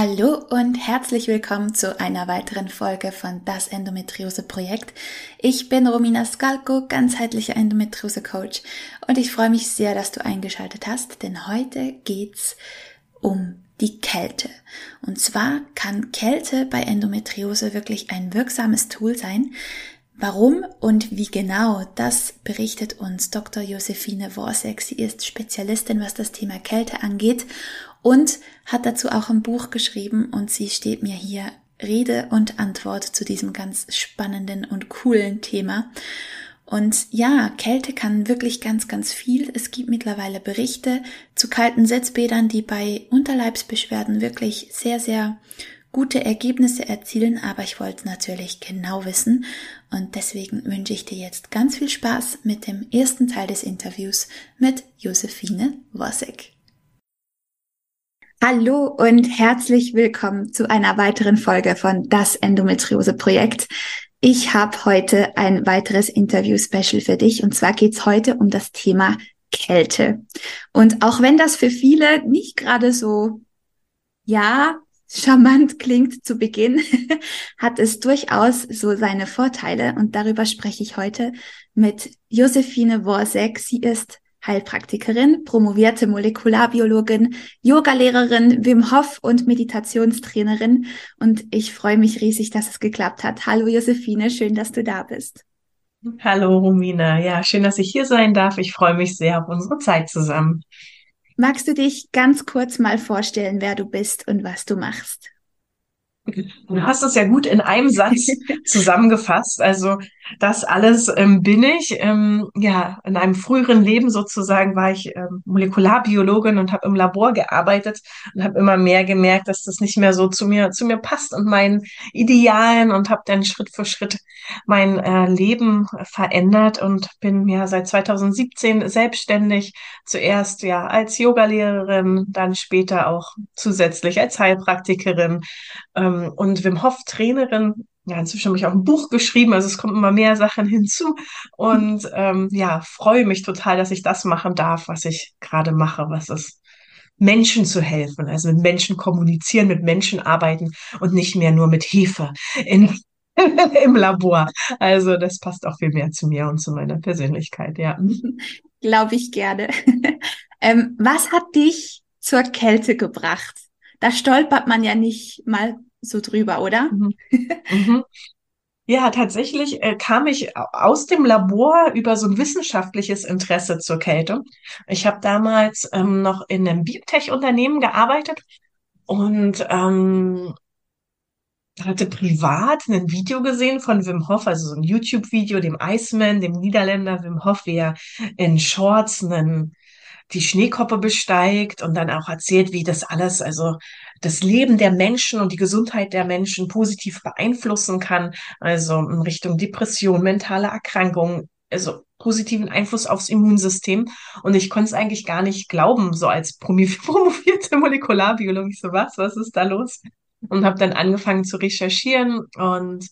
Hallo und herzlich willkommen zu einer weiteren Folge von Das Endometriose Projekt. Ich bin Romina Skalko, ganzheitlicher Endometriose Coach und ich freue mich sehr, dass du eingeschaltet hast, denn heute geht's um die Kälte. Und zwar kann Kälte bei Endometriose wirklich ein wirksames Tool sein, Warum und wie genau, das berichtet uns Dr. Josephine Worsek. Sie ist Spezialistin, was das Thema Kälte angeht und hat dazu auch ein Buch geschrieben und sie steht mir hier Rede und Antwort zu diesem ganz spannenden und coolen Thema. Und ja, Kälte kann wirklich ganz, ganz viel. Es gibt mittlerweile Berichte zu kalten Setzbädern, die bei Unterleibsbeschwerden wirklich sehr, sehr gute Ergebnisse erzielen, aber ich wollte natürlich genau wissen und deswegen wünsche ich dir jetzt ganz viel Spaß mit dem ersten Teil des Interviews mit Josephine Wossek. Hallo und herzlich willkommen zu einer weiteren Folge von Das Endometriose Projekt. Ich habe heute ein weiteres Interview-Special für dich und zwar geht's heute um das Thema Kälte. Und auch wenn das für viele nicht gerade so, ja, charmant klingt zu Beginn, hat es durchaus so seine Vorteile und darüber spreche ich heute mit Josephine Worsek. Sie ist Heilpraktikerin, promovierte Molekularbiologin, Yogalehrerin, Wim Hof und Meditationstrainerin und ich freue mich riesig, dass es geklappt hat. Hallo Josephine, schön, dass du da bist. Hallo Romina, ja, schön, dass ich hier sein darf. Ich freue mich sehr auf unsere Zeit zusammen. Magst du dich ganz kurz mal vorstellen, wer du bist und was du machst? Du hast es ja gut in einem Satz zusammengefasst. Also das alles ähm, bin ich. Ähm, ja, in einem früheren Leben sozusagen war ich ähm, Molekularbiologin und habe im Labor gearbeitet und habe immer mehr gemerkt, dass das nicht mehr so zu mir zu mir passt und meinen Idealen und habe dann Schritt für Schritt mein äh, Leben verändert und bin ja seit 2017 selbstständig. Zuerst ja als Yogalehrerin, dann später auch zusätzlich als Heilpraktikerin ähm, und Wim Hof Trainerin ja, inzwischen habe ich auch ein Buch geschrieben, also es kommen immer mehr Sachen hinzu. Und ähm, ja, freue mich total, dass ich das machen darf, was ich gerade mache, was ist Menschen zu helfen, also mit Menschen kommunizieren, mit Menschen arbeiten und nicht mehr nur mit Hefe in, im Labor. Also das passt auch viel mehr zu mir und zu meiner Persönlichkeit, ja. Glaube ich gerne. ähm, was hat dich zur Kälte gebracht? Da stolpert man ja nicht mal so drüber, oder? Mhm. Mhm. Ja, tatsächlich äh, kam ich aus dem Labor über so ein wissenschaftliches Interesse zur Kälte. Ich habe damals ähm, noch in einem Biotech-Unternehmen gearbeitet und ähm, hatte privat ein Video gesehen von Wim Hof, also so ein YouTube-Video, dem Iceman, dem Niederländer Wim Hof, wie er in Shorts einen die Schneekoppe besteigt und dann auch erzählt, wie das alles, also das Leben der Menschen und die Gesundheit der Menschen positiv beeinflussen kann. Also in Richtung Depression, mentale Erkrankungen, also positiven Einfluss aufs Immunsystem. Und ich konnte es eigentlich gar nicht glauben, so als promovierte Molekularbiologin. Ich so, was, was ist da los? Und habe dann angefangen zu recherchieren und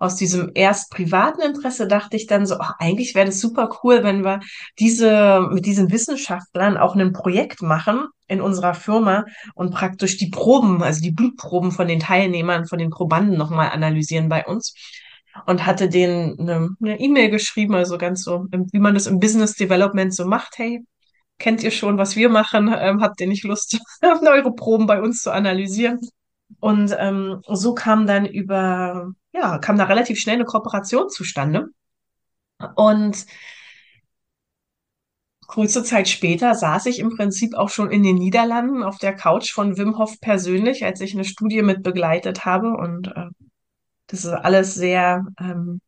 aus diesem erst privaten Interesse dachte ich dann so, ach, eigentlich wäre das super cool, wenn wir diese, mit diesen Wissenschaftlern auch ein Projekt machen in unserer Firma und praktisch die Proben, also die Blutproben von den Teilnehmern, von den Probanden nochmal analysieren bei uns. Und hatte denen eine E-Mail e geschrieben, also ganz so, wie man das im Business Development so macht. Hey, kennt ihr schon, was wir machen? Ähm, habt ihr nicht Lust, eure Proben bei uns zu analysieren? Und ähm, so kam dann über, ja, kam da relativ schnell eine Kooperation zustande. Und kurze Zeit später saß ich im Prinzip auch schon in den Niederlanden auf der Couch von Wim Hof persönlich, als ich eine Studie mit begleitet habe. Und äh, das ist alles sehr, ähm,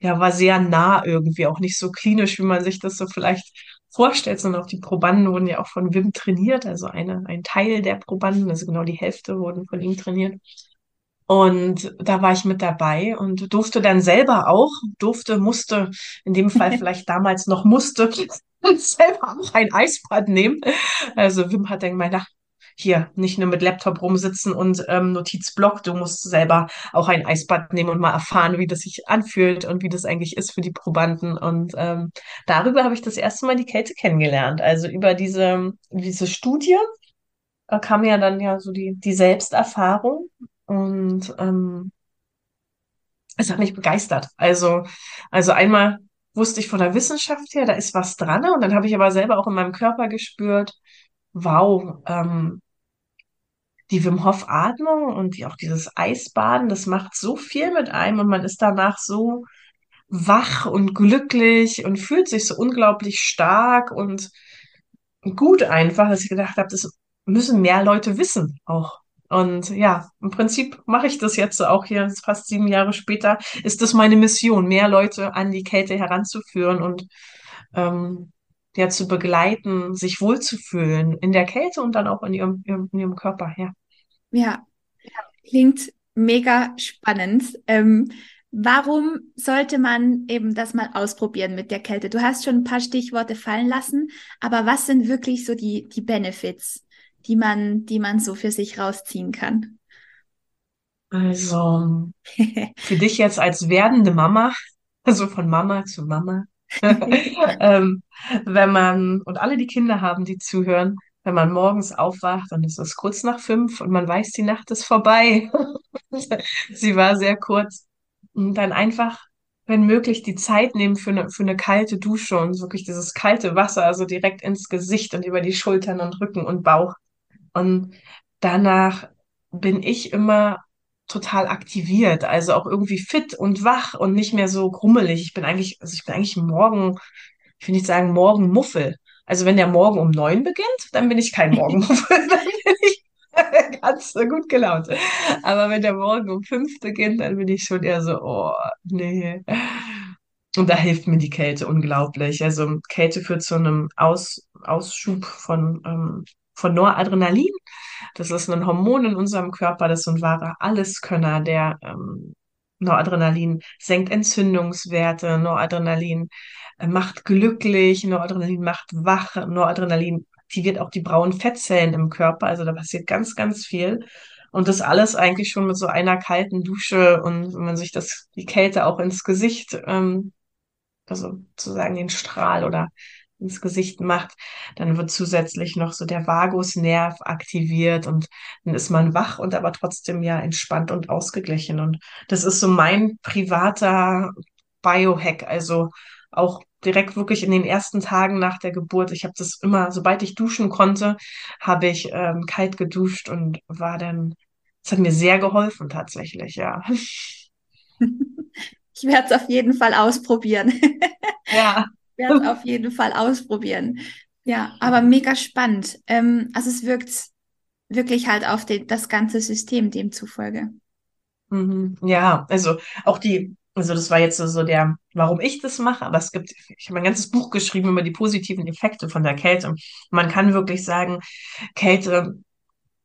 ja, war sehr nah irgendwie, auch nicht so klinisch, wie man sich das so vielleicht vorstellt, sondern auch die Probanden wurden ja auch von Wim trainiert, also eine, ein Teil der Probanden, also genau die Hälfte wurden von ihm trainiert. Und da war ich mit dabei und durfte dann selber auch, durfte, musste, in dem Fall vielleicht damals noch musste, selber auch ein Eisbad nehmen. Also Wim hat dann gemeint, ach, hier nicht nur mit Laptop rumsitzen und ähm, Notizblock, du musst selber auch ein Eisbad nehmen und mal erfahren, wie das sich anfühlt und wie das eigentlich ist für die Probanden. Und ähm, darüber habe ich das erste Mal die Kälte kennengelernt. Also über diese, diese Studie äh, kam ja dann ja so die, die Selbsterfahrung und ähm, es hat mich begeistert. Also, also einmal wusste ich von der Wissenschaft her, da ist was dran. Und dann habe ich aber selber auch in meinem Körper gespürt, wow, ähm, die Wim Hof Atmung und die, auch dieses Eisbaden, das macht so viel mit einem und man ist danach so wach und glücklich und fühlt sich so unglaublich stark und gut einfach, dass ich gedacht habe, das müssen mehr Leute wissen auch. Und ja, im Prinzip mache ich das jetzt auch hier, fast sieben Jahre später, ist das meine Mission, mehr Leute an die Kälte heranzuführen und ähm, ja, zu begleiten, sich wohlzufühlen in der Kälte und dann auch in ihrem, in ihrem Körper, ja. Ja, klingt mega spannend. Ähm, warum sollte man eben das mal ausprobieren mit der Kälte? Du hast schon ein paar Stichworte fallen lassen, aber was sind wirklich so die, die Benefits, die man, die man so für sich rausziehen kann? Also, für dich jetzt als werdende Mama, also von Mama zu Mama, ähm, wenn man, und alle die Kinder haben, die zuhören, wenn man morgens aufwacht und es ist kurz nach fünf und man weiß, die Nacht ist vorbei. Sie war sehr kurz. Und dann einfach, wenn möglich, die Zeit nehmen für eine, für eine kalte Dusche und wirklich dieses kalte Wasser, also direkt ins Gesicht und über die Schultern und Rücken und Bauch. Und danach bin ich immer total aktiviert, also auch irgendwie fit und wach und nicht mehr so grummelig. Ich bin eigentlich, also ich bin eigentlich morgen, ich will nicht sagen Morgenmuffel. Also wenn der Morgen um neun beginnt, dann bin ich kein Morgenmuffel, dann bin ich ganz gut gelaunt. Aber wenn der Morgen um fünf beginnt, dann bin ich schon eher so, oh, nee. Und da hilft mir die Kälte unglaublich. Also Kälte führt zu einem Aus, Ausschub von, ähm, von Noradrenalin. Das ist ein Hormon in unserem Körper, das ist ein wahrer Alleskönner, der ähm, Noradrenalin senkt Entzündungswerte, Noradrenalin äh, macht glücklich, Noradrenalin macht wach, Noradrenalin aktiviert auch die braunen Fettzellen im Körper. Also da passiert ganz, ganz viel. Und das alles eigentlich schon mit so einer kalten Dusche und wenn man sich das, die Kälte auch ins Gesicht, ähm, also sozusagen den Strahl oder ins Gesicht macht, dann wird zusätzlich noch so der Vagusnerv aktiviert und dann ist man wach und aber trotzdem ja entspannt und ausgeglichen. Und das ist so mein privater Biohack, also auch direkt wirklich in den ersten Tagen nach der Geburt. Ich habe das immer, sobald ich duschen konnte, habe ich ähm, kalt geduscht und war dann, es hat mir sehr geholfen tatsächlich, ja. Ich werde es auf jeden Fall ausprobieren. Ja werde es auf jeden Fall ausprobieren. Ja, aber mega spannend. Ähm, also es wirkt wirklich halt auf den, das ganze System demzufolge. Mhm. Ja, also auch die, also das war jetzt so der, warum ich das mache, aber es gibt, ich habe ein ganzes Buch geschrieben über die positiven Effekte von der Kälte. Man kann wirklich sagen, Kälte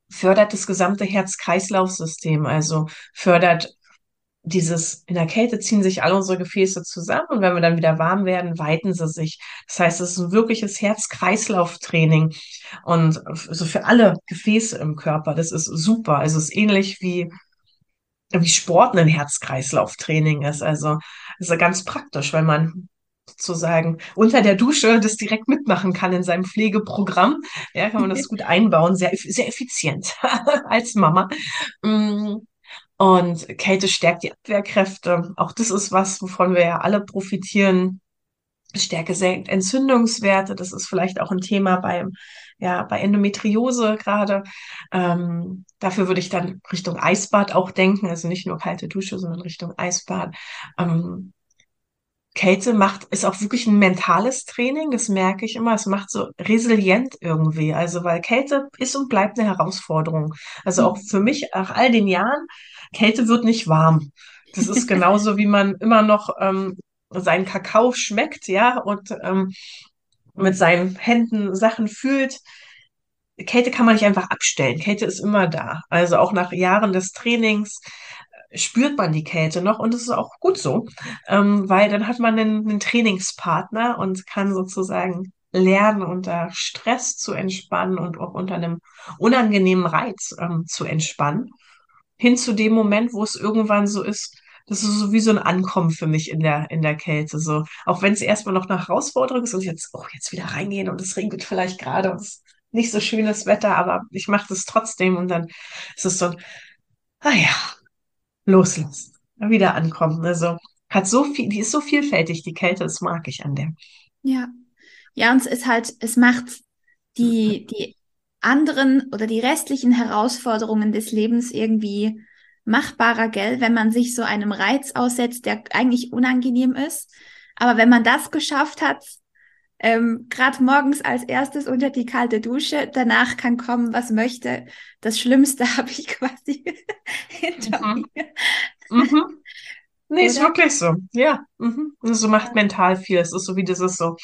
fördert das gesamte Herz-Kreislauf-System, also fördert dieses, in der Kälte ziehen sich alle unsere Gefäße zusammen und wenn wir dann wieder warm werden, weiten sie sich. Das heißt, es ist ein wirkliches Herz-Kreislauf-Training und so also für alle Gefäße im Körper. Das ist super. Also es ist ähnlich wie, wie Sport ein Herz-Kreislauf-Training ist. Also, es ist ganz praktisch, weil man sozusagen unter der Dusche das direkt mitmachen kann in seinem Pflegeprogramm. Ja, kann man das gut einbauen, sehr, sehr effizient als Mama. Und Kälte stärkt die Abwehrkräfte. Auch das ist was, wovon wir ja alle profitieren. Stärke senkt Entzündungswerte. Das ist vielleicht auch ein Thema beim, ja, bei Endometriose gerade. Ähm, dafür würde ich dann Richtung Eisbad auch denken. Also nicht nur kalte Dusche, sondern Richtung Eisbad. Ähm, Kälte macht, ist auch wirklich ein mentales Training, das merke ich immer. Es macht so resilient irgendwie. Also, weil Kälte ist und bleibt eine Herausforderung. Also auch für mich, nach all den Jahren, Kälte wird nicht warm. Das ist genauso, wie man immer noch ähm, seinen Kakao schmeckt, ja, und ähm, mit seinen Händen Sachen fühlt. Kälte kann man nicht einfach abstellen. Kälte ist immer da. Also auch nach Jahren des Trainings spürt man die Kälte noch und es ist auch gut so, ähm, weil dann hat man einen, einen Trainingspartner und kann sozusagen lernen, unter Stress zu entspannen und auch unter einem unangenehmen Reiz ähm, zu entspannen. Hin zu dem Moment, wo es irgendwann so ist, das ist so wie so ein Ankommen für mich in der, in der Kälte. So, auch wenn es erstmal noch eine Herausforderung ist und jetzt, oh, jetzt wieder reingehen und es regnet vielleicht gerade und es nicht so schönes Wetter, aber ich mache das trotzdem und dann ist es so ein, ah ja, loslassen, wieder ankommen. Also hat so viel, die ist so vielfältig, die Kälte, das mag ich an der. Ja. Ja, und es ist halt, es macht die, die anderen oder die restlichen Herausforderungen des Lebens irgendwie machbarer, gell, wenn man sich so einem Reiz aussetzt, der eigentlich unangenehm ist. Aber wenn man das geschafft hat, ähm, gerade morgens als erstes unter die kalte Dusche, danach kann kommen, was möchte. Das Schlimmste habe ich quasi hinter mhm. mir. Mhm. Nee, Oder? ist wirklich so. Ja. Mhm. So macht ja. mental viel. Es ist so wie dieses so,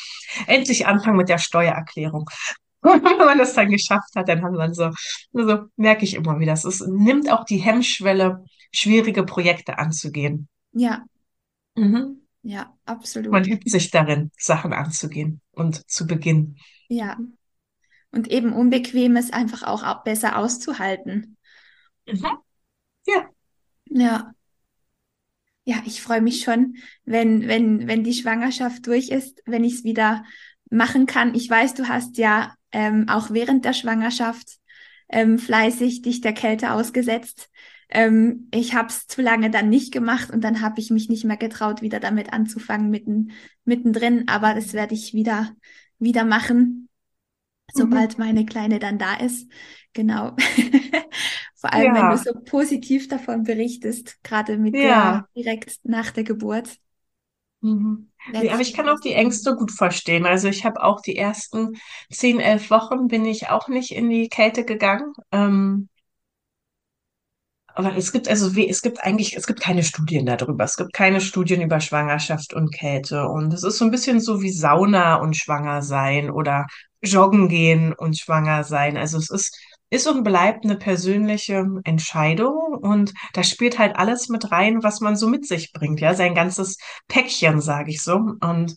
endlich anfangen mit der Steuererklärung. Und wenn man das dann geschafft hat, dann hat man so, so merke ich immer wieder, es nimmt auch die Hemmschwelle, schwierige Projekte anzugehen. Ja. Mhm. Ja, absolut. Man übt sich darin, Sachen anzugehen und zu beginnen. Ja. Und eben Unbequemes einfach auch besser auszuhalten. Mhm. Ja. Ja. Ja, ich freue mich schon, wenn, wenn, wenn die Schwangerschaft durch ist, wenn ich es wieder machen kann. Ich weiß, du hast ja ähm, auch während der Schwangerschaft ähm, fleißig dich der Kälte ausgesetzt. Ähm, ich habe es zu lange dann nicht gemacht und dann habe ich mich nicht mehr getraut, wieder damit anzufangen mitten, mittendrin. Aber das werde ich wieder, wieder machen, sobald mhm. meine Kleine dann da ist. Genau. Vor allem, ja. wenn du so positiv davon berichtest, gerade mit ja. der direkt nach der Geburt. Mhm. Aber ich kann auch die Ängste gut verstehen. Also ich habe auch die ersten zehn, elf Wochen bin ich auch nicht in die Kälte gegangen. Ähm, aber es gibt also es gibt eigentlich es gibt keine Studien darüber. Es gibt keine Studien über Schwangerschaft und Kälte und es ist so ein bisschen so wie Sauna und schwanger sein oder joggen gehen und schwanger sein. Also es ist ist und bleibt eine persönliche Entscheidung und da spielt halt alles mit rein, was man so mit sich bringt, ja, sein ganzes Päckchen, sage ich so. Und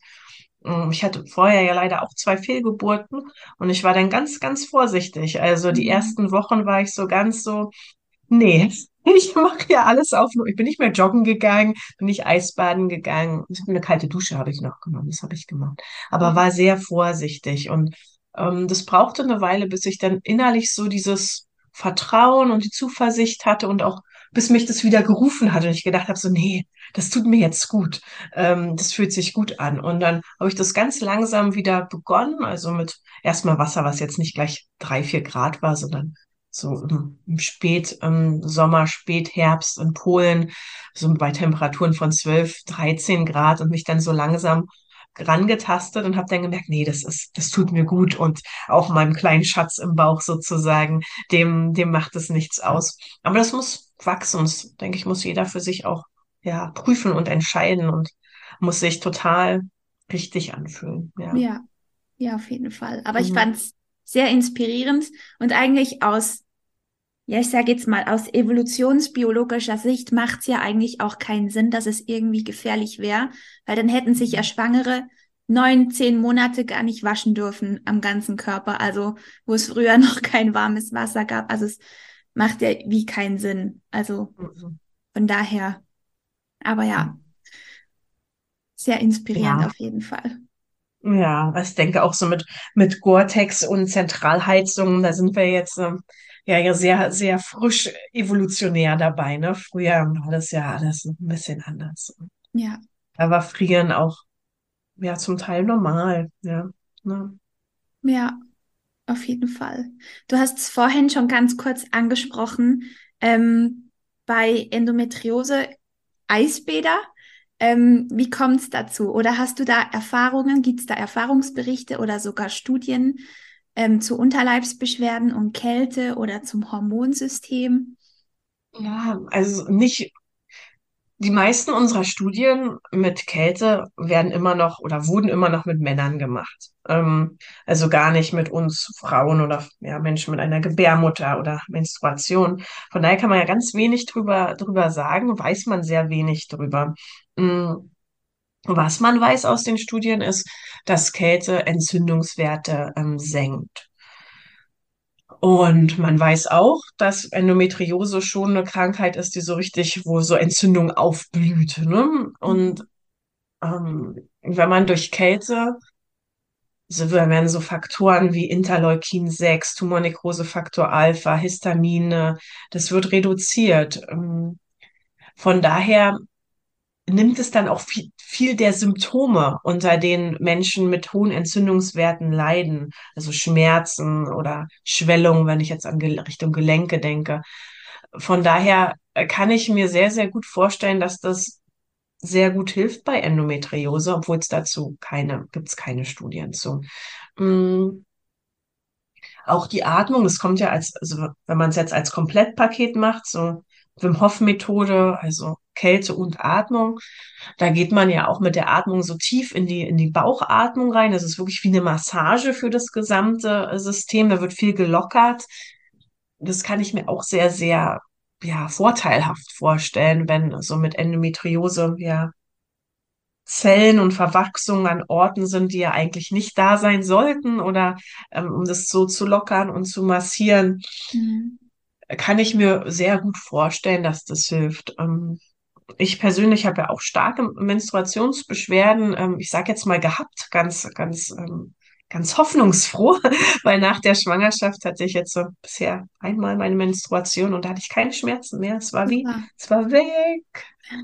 ähm, ich hatte vorher ja leider auch zwei Fehlgeburten und ich war dann ganz, ganz vorsichtig. Also die mhm. ersten Wochen war ich so ganz so, nee, ich mache ja alles auf. Ich bin nicht mehr joggen gegangen, bin nicht Eisbaden gegangen. Eine kalte Dusche habe ich noch genommen, das habe ich gemacht. Aber mhm. war sehr vorsichtig und ähm, das brauchte eine Weile, bis ich dann innerlich so dieses Vertrauen und die Zuversicht hatte und auch bis mich das wieder gerufen hat und ich gedacht habe, so, nee, das tut mir jetzt gut. Ähm, das fühlt sich gut an. Und dann habe ich das ganz langsam wieder begonnen, also mit erstmal Wasser, was jetzt nicht gleich drei, vier Grad war, sondern so im, Spät, im Sommer, Spätherbst in Polen, so bei Temperaturen von 12, 13 Grad und mich dann so langsam rangetastet und habe dann gemerkt, nee, das ist, das tut mir gut und auch meinem kleinen Schatz im Bauch sozusagen, dem, dem macht es nichts aus. Aber das muss wachsen, das, denke ich, muss jeder für sich auch ja prüfen und entscheiden und muss sich total richtig anfühlen. Ja, ja, ja auf jeden Fall. Aber mhm. ich fand es sehr inspirierend und eigentlich aus ja, ich sage jetzt mal, aus evolutionsbiologischer Sicht macht es ja eigentlich auch keinen Sinn, dass es irgendwie gefährlich wäre, weil dann hätten sich ja mhm. Schwangere neun, zehn Monate gar nicht waschen dürfen am ganzen Körper, also wo es früher noch kein warmes Wasser gab. Also es macht ja wie keinen Sinn. Also mhm. von daher, aber ja, sehr inspirierend ja. auf jeden Fall. Ja, ich denke auch so mit, mit Gore-Tex und Zentralheizung, da sind wir jetzt ähm, ja, ja sehr, sehr frisch evolutionär dabei. Ne? Früher war das ja alles ein bisschen anders. Ja. Da war Frieren auch ja zum Teil normal. Ja. Ne? Ja, auf jeden Fall. Du hast es vorhin schon ganz kurz angesprochen. Ähm, bei Endometriose Eisbäder. Ähm, wie kommt es dazu? Oder hast du da Erfahrungen? Gibt es da Erfahrungsberichte oder sogar Studien, ähm, zu Unterleibsbeschwerden und Kälte oder zum Hormonsystem? Ja, also nicht die meisten unserer Studien mit Kälte werden immer noch oder wurden immer noch mit Männern gemacht. Ähm, also gar nicht mit uns Frauen oder ja, Menschen mit einer Gebärmutter oder Menstruation. Von daher kann man ja ganz wenig drüber, drüber sagen, weiß man sehr wenig drüber. Mhm. Was man weiß aus den Studien ist, dass Kälte Entzündungswerte ähm, senkt. Und man weiß auch, dass Endometriose schon eine Krankheit ist, die so richtig, wo so Entzündung aufblüht. Ne? Und ähm, wenn man durch Kälte, so werden so Faktoren wie Interleukin 6, Tumornekrosefaktor Alpha, Histamine, das wird reduziert. Ähm, von daher nimmt es dann auch viel, viel der Symptome, unter denen Menschen mit hohen Entzündungswerten leiden, also Schmerzen oder Schwellungen, wenn ich jetzt an Richtung Gelenke denke. Von daher äh, kann ich mir sehr, sehr gut vorstellen, dass das sehr gut hilft bei Endometriose, obwohl es dazu keine, gibt es keine Studien zu. Mhm. Auch die Atmung, das kommt ja als, also wenn man es jetzt als Komplettpaket macht, so Wim Hof Methode, also Kälte und Atmung. Da geht man ja auch mit der Atmung so tief in die, in die Bauchatmung rein. Das ist wirklich wie eine Massage für das gesamte System. Da wird viel gelockert. Das kann ich mir auch sehr, sehr, ja, vorteilhaft vorstellen, wenn so mit Endometriose, ja, Zellen und Verwachsungen an Orten sind, die ja eigentlich nicht da sein sollten oder ähm, um das so zu lockern und zu massieren. Mhm kann ich mir sehr gut vorstellen, dass das hilft. Ähm, ich persönlich habe ja auch starke Menstruationsbeschwerden, ähm, ich sage jetzt mal gehabt, ganz, ganz, ähm, ganz hoffnungsfroh, weil nach der Schwangerschaft hatte ich jetzt so bisher einmal meine Menstruation und da hatte ich keine Schmerzen mehr. Es war wie, es war weg.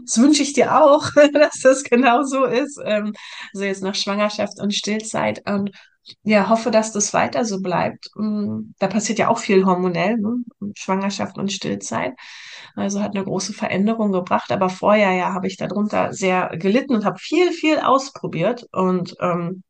Das wünsche ich dir auch, dass das genau so ist. Also jetzt nach Schwangerschaft und Stillzeit. Und ja, hoffe, dass das weiter so bleibt. Mm, da passiert ja auch viel hormonell, ne? Schwangerschaft und Stillzeit. Also hat eine große Veränderung gebracht. Aber vorher ja habe ich darunter sehr gelitten und habe viel, viel ausprobiert und ähm,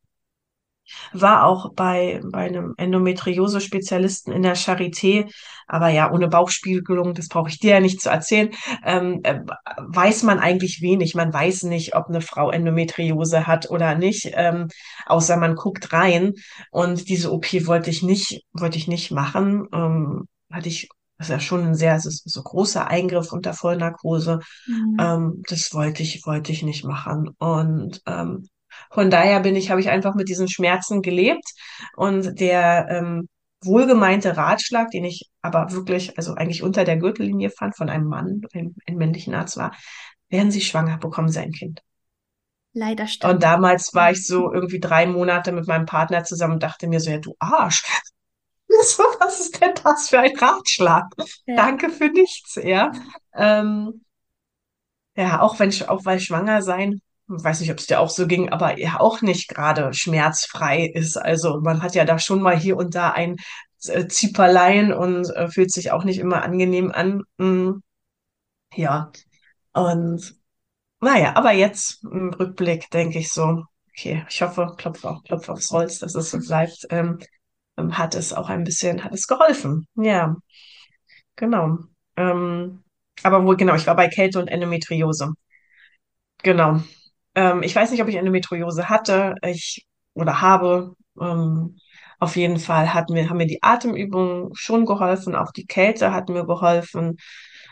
war auch bei, bei einem Endometriose-Spezialisten in der Charité, aber ja, ohne Bauchspiegelung, das brauche ich dir ja nicht zu erzählen, ähm, äh, weiß man eigentlich wenig. Man weiß nicht, ob eine Frau Endometriose hat oder nicht, ähm, außer man guckt rein. Und diese OP wollte ich nicht, wollte ich nicht machen. Ähm, hatte ich das ist ja schon ein sehr so, so großer Eingriff unter Vollnarkose. Mhm. Ähm, das wollte ich, wollte ich nicht machen. Und ähm, von daher bin ich, habe ich einfach mit diesen Schmerzen gelebt und der ähm, wohlgemeinte Ratschlag, den ich aber wirklich, also eigentlich unter der Gürtellinie fand von einem Mann, einem, einem männlichen Arzt war, werden Sie schwanger, bekommen Sie ein Kind. Leider stimmt. Und damals war ich so irgendwie drei Monate mit meinem Partner zusammen und dachte mir so, ja, du Arsch. So, was ist denn das für ein Ratschlag? Ja. Danke für nichts, ja. Ähm, ja, auch wenn auch weil schwanger sein weiß nicht, ob es dir auch so ging, aber ja auch nicht gerade schmerzfrei ist. Also man hat ja da schon mal hier und da ein äh, Zieperlein und äh, fühlt sich auch nicht immer angenehm an. Mm, ja, und naja, aber jetzt im Rückblick denke ich so, okay, ich hoffe, klopf auf, klopf aufs Holz, dass es so bleibt, ähm, hat es auch ein bisschen, hat es geholfen. Ja, genau. Ähm, aber wohl, genau, ich war bei Kälte und Endometriose. Genau. Ähm, ich weiß nicht, ob ich Endometriose hatte, ich oder habe. Ähm, auf jeden Fall hat mir, haben mir die Atemübungen schon geholfen, auch die Kälte hat mir geholfen.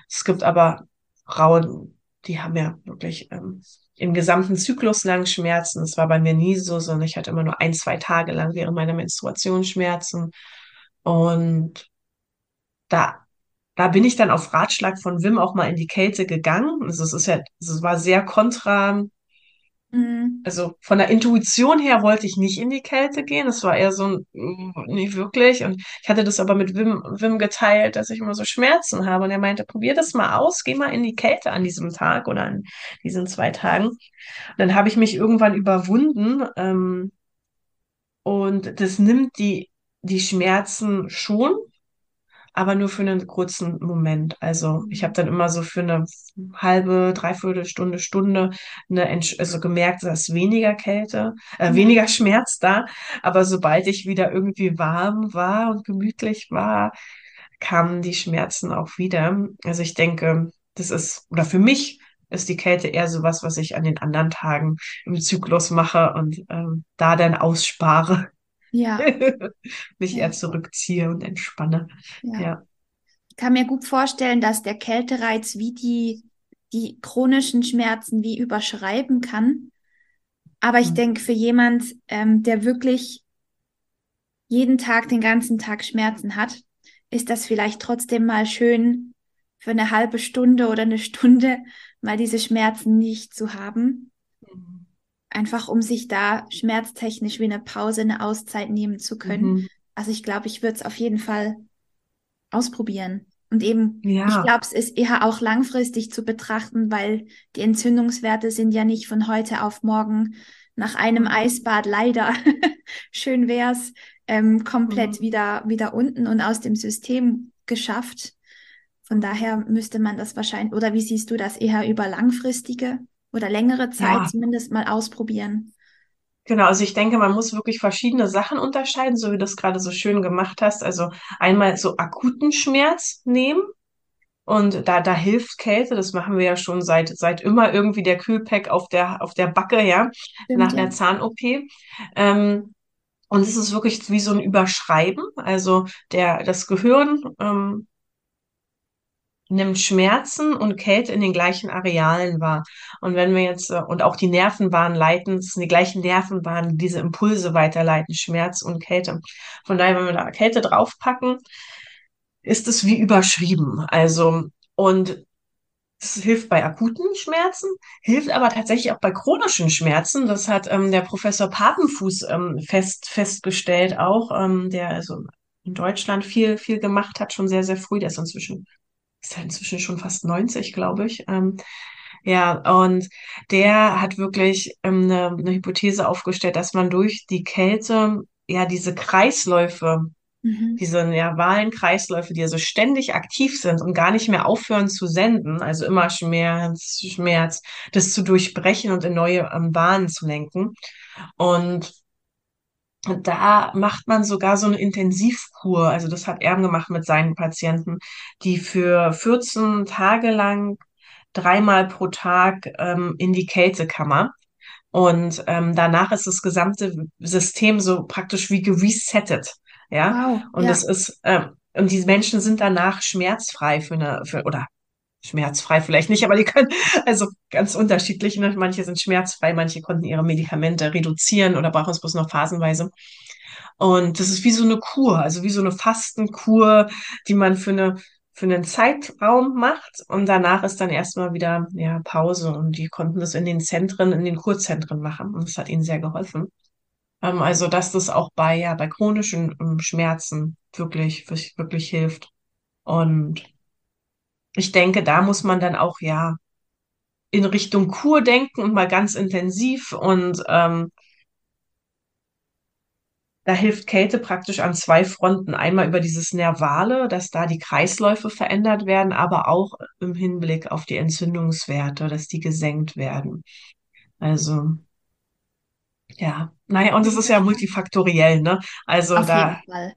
Es gibt aber Frauen, die haben ja wirklich ähm, im gesamten Zyklus lang Schmerzen. Das war bei mir nie so, sondern ich hatte immer nur ein, zwei Tage lang während meiner Menstruation Schmerzen. Und da, da bin ich dann auf Ratschlag von Wim auch mal in die Kälte gegangen. Also es ist ja, es war sehr kontra Mhm. Also von der Intuition her wollte ich nicht in die Kälte gehen. Es war eher so ein, mm, nicht wirklich. Und ich hatte das aber mit Wim, Wim geteilt, dass ich immer so Schmerzen habe. Und er meinte, probier das mal aus, geh mal in die Kälte an diesem Tag oder an diesen zwei Tagen. Und dann habe ich mich irgendwann überwunden. Ähm, und das nimmt die, die Schmerzen schon aber nur für einen kurzen Moment. Also ich habe dann immer so für eine halbe, dreiviertel Stunde, Stunde eine, also gemerkt, dass weniger Kälte, äh, weniger Schmerz da. Aber sobald ich wieder irgendwie warm war und gemütlich war, kamen die Schmerzen auch wieder. Also ich denke, das ist, oder für mich ist die Kälte eher sowas, was ich an den anderen Tagen im Zyklus mache und ähm, da dann ausspare. Ja, Mich eher ja, zurückziehe und entspanne. ja. Ja. Ich kann mir gut vorstellen, dass der Kältereiz wie die, die chronischen Schmerzen wie überschreiben kann. Aber ich denke, für jemand, ähm, der wirklich jeden Tag, den ganzen Tag Schmerzen hat, ist das vielleicht trotzdem mal schön, für eine halbe Stunde oder eine Stunde mal diese Schmerzen nicht zu haben. Einfach um sich da schmerztechnisch wie eine Pause, eine Auszeit nehmen zu können. Mhm. Also ich glaube, ich würde es auf jeden Fall ausprobieren. Und eben, ich Ja. glaube, es ist eher auch langfristig zu betrachten, weil die Entzündungswerte sind ja nicht von heute auf morgen nach einem Mhm. Eisbad leider, schön wär's, ähm, komplett Mhm. wieder, wieder unten und aus dem System geschafft. Von daher müsste man das wahrscheinlich, oder wie siehst du das, eher über langfristige oder längere Zeit Ja, zumindest mal ausprobieren? genau. Also ich denke, man muss wirklich verschiedene Sachen unterscheiden, so wie du das gerade so schön gemacht hast. Also einmal so akuten Schmerz nehmen. Und da, da hilft Kälte, das machen wir ja schon seit, seit immer irgendwie der Kühlpack auf der, auf der Backe, ja, Stimmt, nach ja. einer Zahn-OP. Ähm, und es ist wirklich wie so ein Überschreiben. Also der, das Gehirn ähm, nimmt Schmerzen und Kälte in den gleichen Arealen wahr. Und wenn wir jetzt, äh, und auch die Nervenbahnen leiten, es sind die gleichen Nervenbahnen, die diese Impulse weiterleiten, Schmerz und Kälte. Von daher, wenn wir da Kälte draufpacken, ist es wie überschrieben. Also, und es hilft bei akuten Schmerzen, hilft aber tatsächlich auch bei chronischen Schmerzen. Das hat ähm, der Professor Papenfuß ähm, fest, festgestellt auch, ähm, der also in Deutschland viel, viel gemacht hat, schon sehr, sehr früh. Der ist inzwischen, ist ja inzwischen schon fast 90, glaube ich. Ähm, ja, und der hat wirklich ähm, eine, eine Hypothese aufgestellt, dass man durch die Kälte ja diese Kreisläufe Mhm. diese nervalen Kreisläufe, die also ständig aktiv sind und gar nicht mehr aufhören zu senden, also immer Schmerz, Schmerz, das zu durchbrechen und in neue ähm, Bahnen zu lenken. Und da macht man sogar so eine Intensivkur, also das hat er gemacht mit seinen Patienten, die für 14 Tage lang dreimal pro Tag ähm, in die Kältekammer. Und ähm, danach ist das gesamte System so praktisch wie geresettet. Ja, Wow, und das ja. ist, ähm, und die Menschen sind danach schmerzfrei für eine, für, oder schmerzfrei vielleicht nicht, aber die können, also ganz unterschiedlich, ne? Manche sind schmerzfrei, manche konnten ihre Medikamente reduzieren oder brauchen es bloß noch phasenweise. Und das ist wie so eine Kur, also wie so eine Fastenkur, die man für eine, für einen Zeitraum macht. Und danach ist dann erstmal wieder, ja, Pause. Und die konnten das in den Zentren, in den Kurzentren machen. Und das hat ihnen sehr geholfen. Ähm, also, dass das auch bei, ja, bei chronischen ähm, Schmerzen wirklich, wirklich, wirklich hilft. Und ich denke, da muss man dann auch, ja, in Richtung Kur denken und mal ganz intensiv und ähm, Da hilft Kälte praktisch an zwei Fronten. Einmal über dieses Nervale, dass da die Kreisläufe verändert werden, aber auch im Hinblick auf die Entzündungswerte, dass die gesenkt werden. Also, ja. Naja, und es ist ja multifaktoriell, ne? Also Auf da jeden Fall.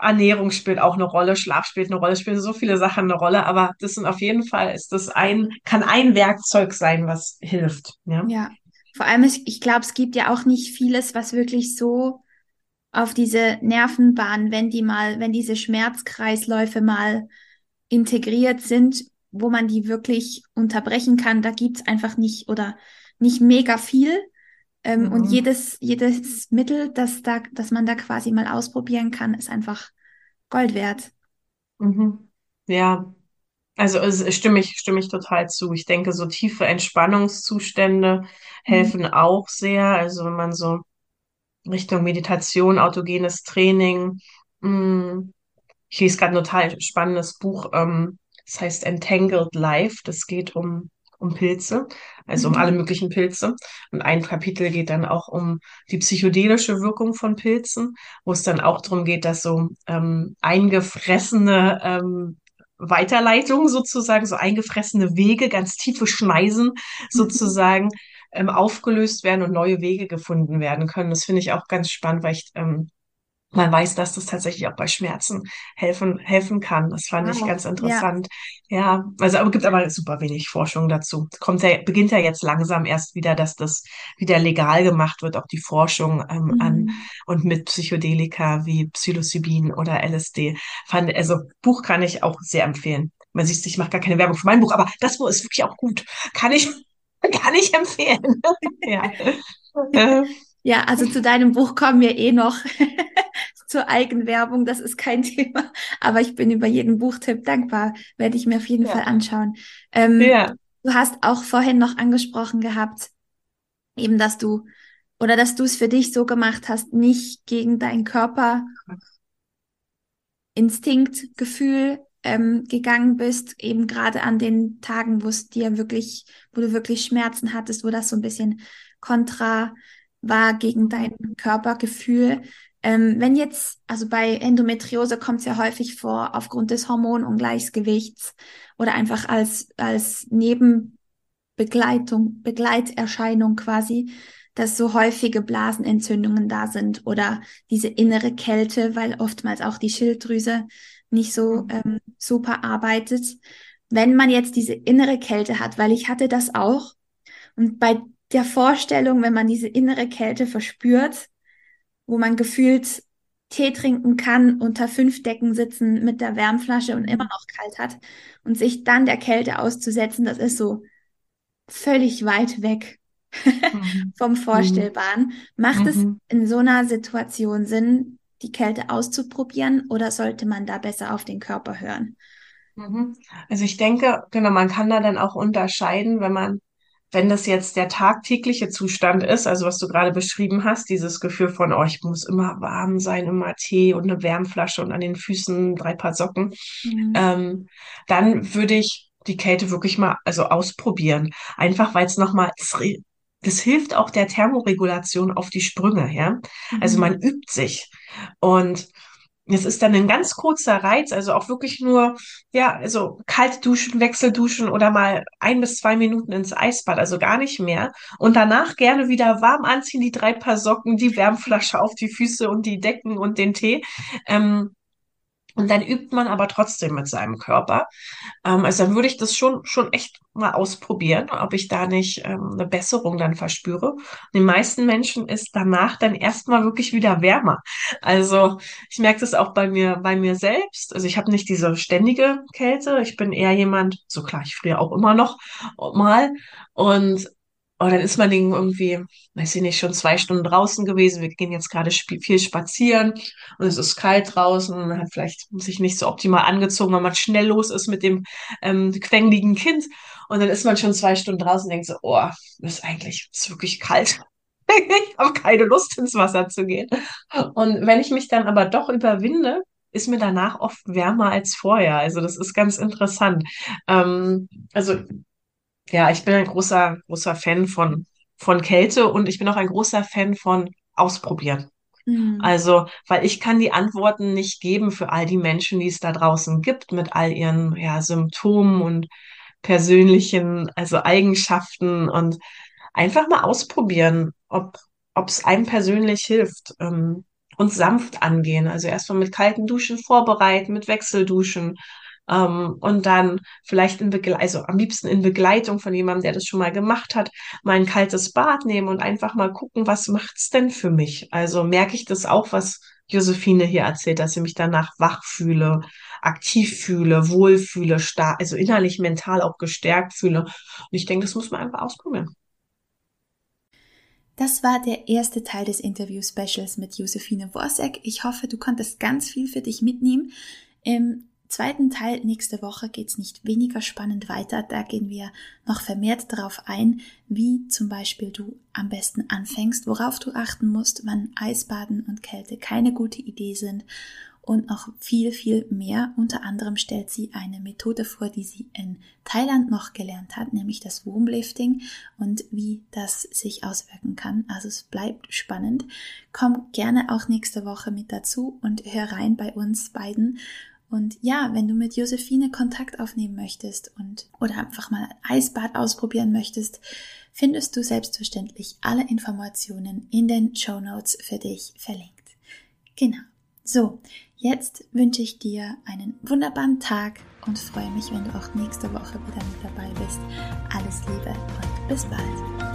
Ernährung spielt auch eine Rolle, Schlaf spielt eine Rolle, spielen so viele Sachen eine Rolle, aber das sind auf jeden Fall, ist das ein, kann ein Werkzeug sein, was hilft, ja. Ja. Vor allem, ich, ich glaube, es gibt ja auch nicht vieles, was wirklich so auf diese Nervenbahn, wenn die mal, wenn diese Schmerzkreisläufe mal integriert sind, wo man die wirklich unterbrechen kann, da gibt's einfach nicht oder nicht mega viel. Ähm, und Mhm. jedes, jedes Mittel, das da, das man da quasi mal ausprobieren kann, ist einfach Gold wert. Mhm. Ja, Also es stimme ich, stimme ich total zu. Ich denke, so tiefe Entspannungszustände Mhm. helfen auch sehr. Also wenn man so Richtung Meditation, autogenes Training. mh, Ich lese gerade ein total spannendes Buch. Ähm, das heißt Entangled Life. Das geht um, um Pilze, also um alle Mhm. möglichen Pilze. Und ein Kapitel geht dann auch um die psychedelische Wirkung von Pilzen, wo es dann auch darum geht, dass so ähm, eingefressene ähm, Weiterleitungen sozusagen, so eingefressene Wege, ganz tiefe Schneisen Mhm. sozusagen ähm, aufgelöst werden und neue Wege gefunden werden können. Das finde ich auch ganz spannend, weil ich ähm, man weiß, dass das tatsächlich auch bei Schmerzen helfen, helfen kann. Das fand wow. ich ganz interessant. Ja, ja also aber gibt aber super wenig Forschung dazu. Kommt ja, beginnt ja jetzt langsam erst wieder, dass das wieder legal gemacht wird, auch die Forschung ähm, mhm. an und mit Psychedelika wie Psilocybin oder LSD. Fand, also Buch kann ich auch sehr empfehlen. Man sieht, ich mache gar keine Werbung für mein Buch, aber das Buch ist wirklich auch gut. Kann ich, kann ich empfehlen. ja. Ja, also zu deinem Buch kommen wir eh noch zur Eigenwerbung, das ist kein Thema. Aber ich bin über jeden Buchtipp dankbar, werde ich mir auf jeden ja. Fall anschauen. Ähm, ja. Du hast auch vorhin noch angesprochen gehabt, eben, dass du oder dass du es für dich so gemacht hast, nicht gegen deinen Körper Instinktgefühl ähm, gegangen bist, eben gerade an den Tagen, wo es dir wirklich, wo du wirklich Schmerzen hattest, wo das so ein bisschen kontra war gegen dein Körpergefühl. Ähm, wenn jetzt, also bei Endometriose kommt es ja häufig vor aufgrund des Hormonungleichgewichts oder einfach als, als Nebenbegleitung, Begleiterscheinung quasi, dass so häufige Blasenentzündungen da sind oder diese innere Kälte, weil oftmals auch die Schilddrüse nicht so mhm. ähm, super arbeitet. Wenn man jetzt diese innere Kälte hat, weil ich hatte das auch und bei der Vorstellung, wenn man diese innere Kälte verspürt, wo man gefühlt Tee trinken kann, unter fünf Decken sitzen mit der Wärmflasche und immer noch kalt hat und sich dann der Kälte auszusetzen, das ist so völlig weit weg mhm. vom Vorstellbaren. Macht mhm. es in so einer Situation Sinn, die Kälte auszuprobieren oder sollte man da besser auf den Körper hören? Mhm. Also ich denke, genau, man kann da dann auch unterscheiden, wenn man wenn das jetzt der tagtägliche Zustand ist, also was du gerade beschrieben hast, dieses Gefühl von, oh, ich muss immer warm sein, immer Tee und eine Wärmflasche und an den Füßen drei Paar Socken, mhm. ähm, dann würde ich die Kälte wirklich mal also ausprobieren. Einfach weil es nochmal, das hilft auch der Thermoregulation auf die Sprünge, ja. Also mhm. man übt sich. Und es ist dann ein ganz kurzer Reiz, also auch wirklich nur, ja, also kalt duschen, Wechselduschen oder mal ein bis zwei Minuten ins Eisbad, also gar nicht mehr. Und danach gerne wieder warm anziehen, die drei Paar Socken, die Wärmflasche auf die Füße und die Decken und den Tee. Ähm, und dann übt man aber trotzdem mit seinem Körper. Ähm, also dann würde ich das schon, schon echt mal ausprobieren, ob ich da nicht ähm, eine Besserung dann verspüre. Den meisten Menschen ist danach dann erstmal wirklich wieder wärmer. Also ich merke das auch bei mir, bei mir selbst. Also ich habe nicht diese ständige Kälte. Ich bin eher jemand, so klar, ich friere auch immer noch mal. Und und oh, dann ist man irgendwie, weiß ich nicht, schon zwei Stunden draußen gewesen. Wir gehen jetzt gerade viel spazieren und es ist kalt draußen und man hat vielleicht sich nicht so optimal angezogen, weil man schnell los ist mit dem ähm, quengeligen Kind. Und dann ist man schon zwei Stunden draußen und denkt so, oh, ist eigentlich, ist wirklich kalt. ich habe keine Lust ins Wasser zu gehen. Und wenn ich mich dann aber doch überwinde, ist mir danach oft wärmer als vorher. Also das ist ganz interessant. Ähm, also ja, ich bin ein großer, großer Fan von, von Kälte und ich bin auch ein großer Fan von Ausprobieren. Mhm. Also, weil ich kann die Antworten nicht geben für all die Menschen, die es da draußen gibt, mit all ihren ja, Symptomen und persönlichen, also Eigenschaften und einfach mal ausprobieren, ob ob es einem persönlich hilft ähm, und sanft angehen. Also erstmal mit kalten Duschen vorbereiten, mit Wechselduschen ähm, und dann vielleicht in Begleitung, also am liebsten in Begleitung von jemandem, der das schon mal gemacht hat, mal ein kaltes Bad nehmen und einfach mal gucken, was macht's denn für mich? Also merke ich das auch, was Josephine hier erzählt, dass ich mich danach wach fühle, aktiv fühle, wohlfühle, stark, also innerlich, mental auch gestärkt fühle. Und ich denke, das muss man einfach ausprobieren. Das war der erste Teil des Interview-Specials mit Josephine Worsek. Ich hoffe, du konntest ganz viel für dich mitnehmen. Im zweiten Teil nächste Woche geht's nicht weniger spannend weiter. Da gehen wir noch vermehrt darauf ein, wie zum Beispiel du am besten anfängst, worauf du achten musst, wann Eisbaden und Kälte keine gute Idee sind und noch viel, viel mehr. Unter anderem stellt sie eine Methode vor, die sie in Thailand noch gelernt hat, nämlich das Womblifting und wie das sich auswirken kann. Also es bleibt spannend. Komm gerne auch nächste Woche mit dazu und hör rein bei uns beiden und ja, wenn du mit Josephine Kontakt aufnehmen möchtest und oder einfach mal ein Eisbad ausprobieren möchtest, findest du selbstverständlich alle Informationen in den Show Notes für dich verlinkt. Genau. So, jetzt wünsche ich dir einen wunderbaren Tag und freue mich, wenn du auch nächste Woche wieder mit dabei bist. Alles Liebe und bis bald.